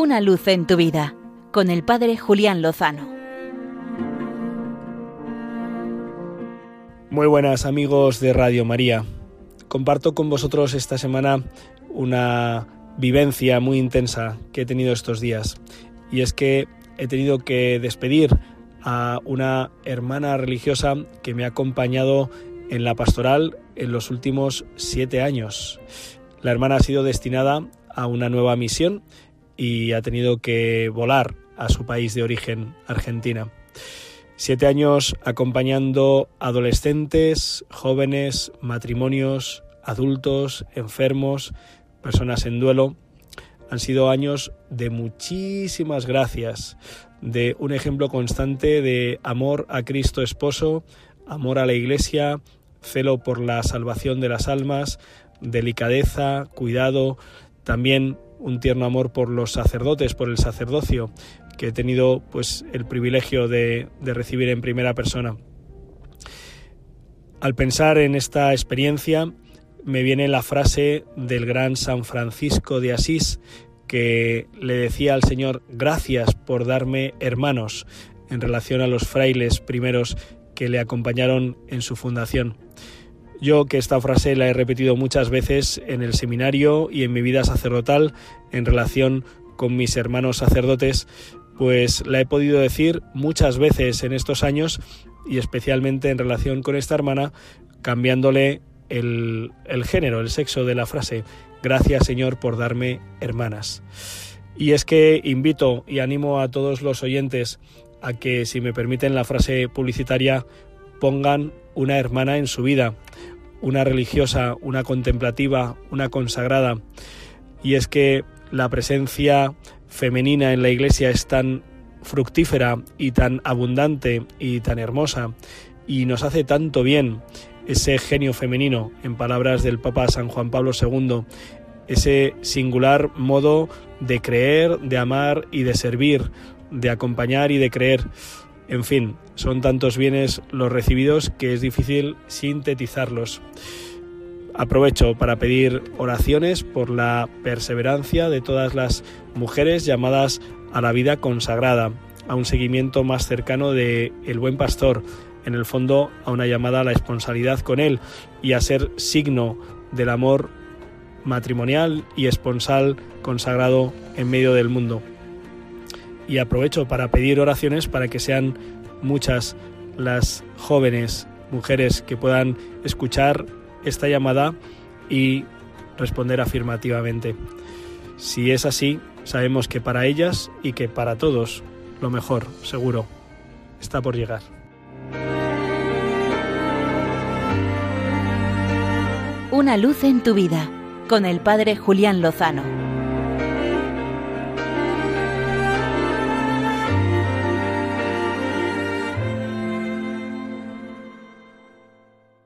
Una luz en tu vida con el Padre Julián Lozano. Muy buenas amigos de Radio María. Comparto con vosotros esta semana una vivencia muy intensa que he tenido estos días. Y es que he tenido que despedir a una hermana religiosa que me ha acompañado en la pastoral en los últimos siete años. La hermana ha sido destinada a una nueva misión y ha tenido que volar a su país de origen, Argentina. Siete años acompañando adolescentes, jóvenes, matrimonios, adultos, enfermos, personas en duelo. Han sido años de muchísimas gracias, de un ejemplo constante de amor a Cristo esposo, amor a la Iglesia, celo por la salvación de las almas, delicadeza, cuidado, también un tierno amor por los sacerdotes, por el sacerdocio, que he tenido pues el privilegio de, de recibir en primera persona. Al pensar en esta experiencia, me viene la frase del gran San Francisco de Asís, que le decía al Señor, gracias por darme hermanos, en relación a los frailes primeros que le acompañaron en su fundación. Yo que esta frase la he repetido muchas veces en el seminario y en mi vida sacerdotal en relación con mis hermanos sacerdotes, pues la he podido decir muchas veces en estos años y especialmente en relación con esta hermana, cambiándole el, género, el sexo de la frase. Gracias Señor por darme hermanas. Y es que invito y animo a todos los oyentes a que, si me permiten la frase publicitaria, pongan una hermana en su vida, una religiosa, una contemplativa, una consagrada. Y es que la presencia femenina en la iglesia es tan fructífera y tan abundante y tan hermosa y nos hace tanto bien ese genio femenino, en palabras del Papa San Juan Pablo II, ese singular modo de creer, de amar y de servir, de acompañar y de creer. En fin, son tantos bienes los recibidos que es difícil sintetizarlos. Aprovecho para pedir oraciones por la perseverancia de todas las mujeres llamadas a la vida consagrada, a un seguimiento más cercano de el buen pastor, en el fondo a una llamada a la esponsalidad con él y a ser signo del amor matrimonial y esponsal consagrado en medio del mundo y aprovecho para pedir oraciones para que sean muchas las jóvenes mujeres que puedan escuchar esta llamada y responder afirmativamente. Si es así, sabemos que para ellas y que para todos lo mejor, seguro, está por llegar. Una luz en tu vida con el Padre Julián Lozano.